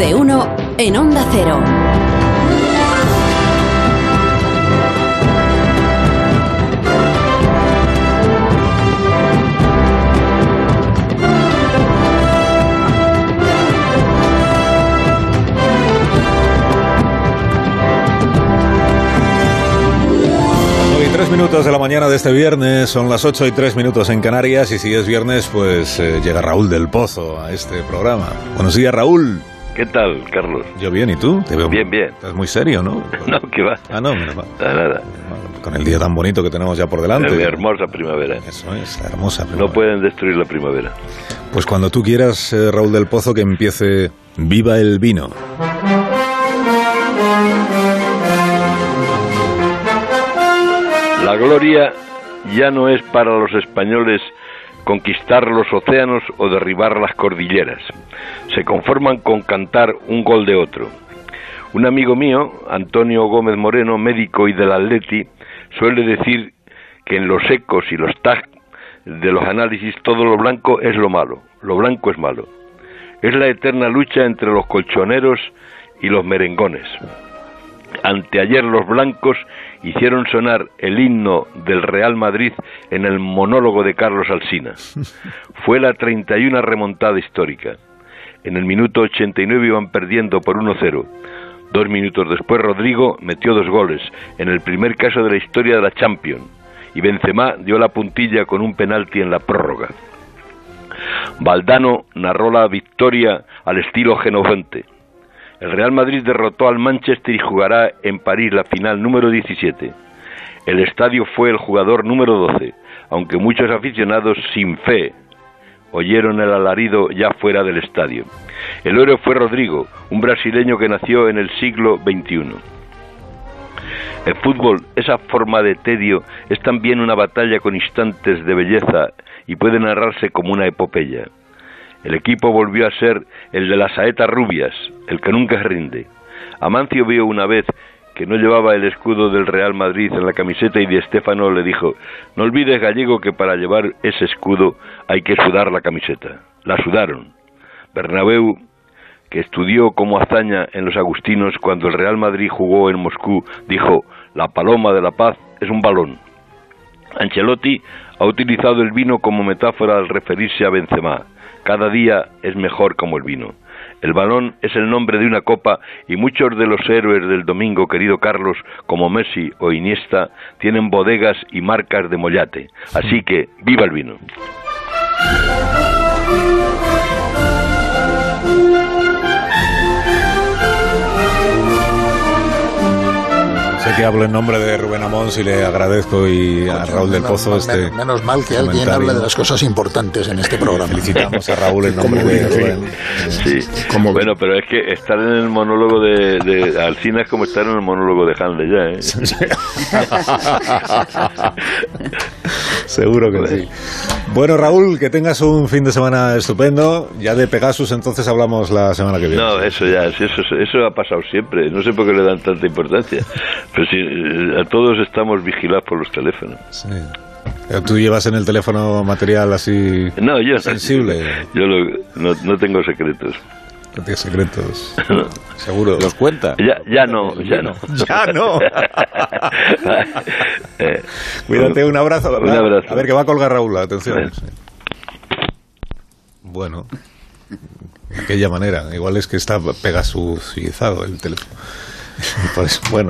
de uno en Onda Cero. tres minutos de la mañana de este viernes, son las 8 y tres minutos en Canarias y si es viernes pues eh, llega Raúl del Pozo a este programa. Buenos días Raúl. ¿Qué tal, Carlos? Yo bien, ¿y tú? Te veo bien, bien. Estás muy serio, ¿no? no, ¿qué va? Ah, no. Nada. Con el día tan bonito que tenemos ya por delante. La hermosa primavera. Eso es, la hermosa primavera. No pueden destruir la primavera. Pues cuando tú quieras, eh, Raúl del Pozo, que empiece Viva el Vino. La gloria ya no es para los españoles conquistar los océanos o derribar las cordilleras. Se conforman con cantar un gol de otro. Un amigo mío, Antonio Gómez Moreno, médico y del Atleti, suele decir que en los ecos y los tags de los análisis todo lo blanco es lo malo, lo blanco es malo. Es la eterna lucha entre los colchoneros y los merengones. Anteayer los blancos hicieron sonar el himno del Real Madrid en el monólogo de Carlos Alsina. Fue la 31 remontada histórica. En el minuto 89 iban perdiendo por 1-0. Dos minutos después Rodrigo metió dos goles, en el primer caso de la historia de la Champions, y Benzema dio la puntilla con un penalti en la prórroga. Valdano narró la victoria al estilo genovente. El Real Madrid derrotó al Manchester y jugará en París la final número 17. El estadio fue el jugador número 12, aunque muchos aficionados sin fe oyeron el alarido ya fuera del estadio. El héroe fue Rodrigo, un brasileño que nació en el siglo XXI. El fútbol, esa forma de tedio, es también una batalla con instantes de belleza y puede narrarse como una epopeya. El equipo volvió a ser el de las saetas rubias, el que nunca rinde. Amancio vio una vez que no llevaba el escudo del Real Madrid en la camiseta y Di Stéfano le dijo, no olvides gallego que para llevar ese escudo hay que sudar la camiseta. La sudaron. Bernabéu, que estudió como hazaña en los agustinos cuando el Real Madrid jugó en Moscú, dijo, la paloma de la paz es un balón. Ancelotti ha utilizado el vino como metáfora al referirse a Benzema. Cada día es mejor como el vino. El balón es el nombre de una copa y muchos de los héroes del domingo, querido Carlos, como Messi o Iniesta, tienen bodegas y marcas de mollate. Así que, viva el vino. Que hablo en nombre de Rubén Amón y le agradezco y a Raúl del Pozo este. Menos mal que alguien hable de las cosas importantes en este programa. Felicitamos a Raúl en nombre de Rubén. Sí, bueno, pero es que estar en el monólogo de, de Alcina es como estar en el monólogo de Hanley ya, ¿eh? Seguro que sí. Bueno, Raúl, que tengas un fin de semana estupendo. Ya de Pegasus entonces hablamos la semana que viene. No, eso ya, eso, eso ha pasado siempre. No sé por qué le dan tanta importancia. Pero si a todos estamos vigilados por los teléfonos. Sí. ¿Tú llevas en el teléfono material así no, yo, sensible? Yo no, no tengo secretos. No tienes secretos. Seguro. ¿Los cuenta? Ya, ya no, ya no. ya no. eh, Cuídate, un abrazo. Un abrazo. A ver, que va a colgar Raúl, atención. Bueno, de aquella manera. Igual es que está pegasuizado el teléfono. Por eso, bueno.